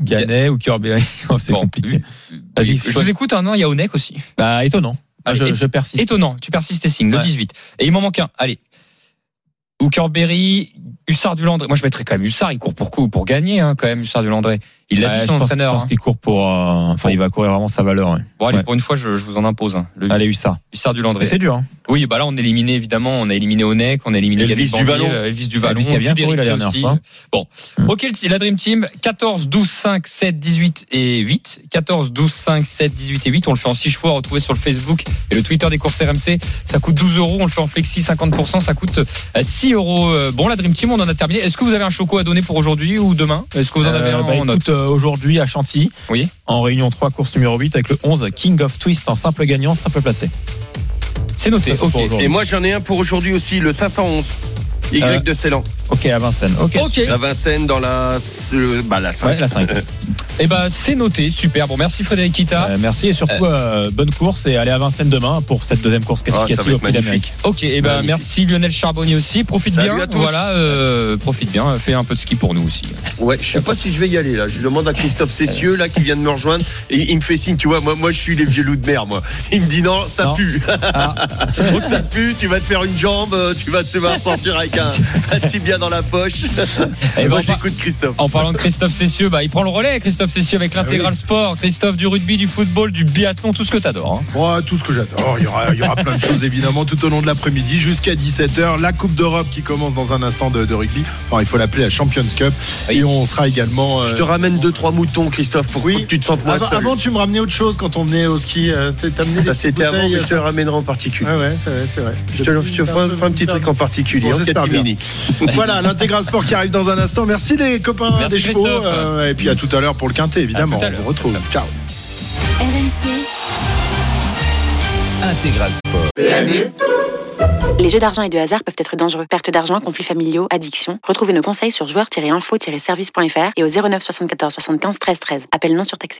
Gannet ou Kirby. Oh, c'est Bon, compliqué. oui. Vas-y, Je vous écoute, hein, non, il y a Onek aussi. Bah, étonnant. Ah, Allez, je, je persiste. Étonnant, tu persistes et signes, le Ouais. 18. Et il m'en manque un. Allez. Hookerberry, Hussard du Landré. Moi, je mettrais quand même Hussard. Il court pour coup, pour gagner, hein, quand même, Hussard du Landré. Il l'a Ouais, dit je son pense, entraîneur. Je pense hein. qu'il court pour. euh, Enfin, il va courir vraiment sa valeur. ouais. Bon, allez, Ouais. pour une fois, je, je vous en impose. Hein. Le Allez, Hussard. Hussard du Landré. C'est dur. Hein. Oui, bah là, on a éliminé, évidemment, on a éliminé Onek, on a éliminé Elvis du Vallon. Elvis du Vallon, Elvis bien couru la dernière aussi. fois. Bon. Hmm. Ok, la Dream Team, 14, 12, 5, 7, 18 et 8. 14, 12, 5, 7, 18 et 8. On le fait en 6 choix, retrouvé sur le Facebook et le Twitter des courses RMC. Ça coûte 12 euros. On le fait en flexi 50%. Ça coûte euh, 6 euros. Euh, Bon, la Dream Team, on en a terminé. Est-ce que vous avez un choco à donner pour aujourd'hui ou demain? Est-ce que vous en avez Euh, un bah, en écoute, euh, aujourd'hui à Chantilly, Oui. en réunion 3, course numéro 8, avec le 11, King of Twist en simple gagnant, simple placé. C'est noté. Ça. Et moi, j'en ai un pour aujourd'hui aussi, le 511. Y Euh, de Ceylan. Ok, à Vincennes. Ok. La Vincennes dans la, euh, bah, la 5. Ouais, la 5. Eh ben, c'est noté. Super. Bon, merci Frédéric Kita. Euh, merci et surtout euh, bonne course et allez à Vincennes demain pour cette deuxième course Ah, qualificative être au d'Amérique. Ok, et ben Magnifique. merci Lionel Charbonnier aussi. Profite Salut bien. à tous. Voilà, euh, profite bien. Fais un peu de ski pour nous aussi. Ouais, je sais pas si je vais y aller là. Je demande à Christophe Cessieux là qui vient de me rejoindre et il me fait signe. Tu vois, moi, moi, je suis les vieux loups de mer. Moi, il me dit non, ça Non. pue. Ah, ça pue. Tu vas te faire une jambe. Tu vas te voir sortir avec un, un tibia dans la poche. Eh ben, moi, j'écoute Christophe. En parlant de Christophe Cessieux, bah, il prend le relais, Christophe Cessieux, avec l'intégral sport. Christophe du rugby, du football, du biathlon, tout ce que t'adores. hein. Moi, tout ce que j'adore. Il y aura, il y aura plein de choses évidemment tout au long de l'après-midi jusqu'à 17h. La Coupe d'Europe qui commence dans un instant de, de rugby. Enfin, il faut l'appeler la Champions Cup. Oui. Et on sera également. euh, Je te ramène deux trois moutons, Christophe, pour Oui. que tu te sentes moins avant, seul. avant, tu me ramenais autre chose quand on venait au ski. euh, ça c'était avant, mais je te le euh, ramènerai en particulier. Ouais, ouais, c'est vrai, c'est vrai. Je te, je te ferai un, un petit truc en particulier, Bon, Voilà, l'intégral sport qui arrive dans un instant. Merci les copains Merci des chevaux. Euh, et puis à tout à l'heure pour le quintet, évidemment. On vous retrouve. Ciao. RMC, Intégral Sport. Les jeux d'argent et de hasard peuvent être dangereux. Perte d'argent, conflits familiaux, addiction. Retrouvez nos conseils sur joueurs-info-service.fr et au 09 74 75 13 13. Appel non surtaxé.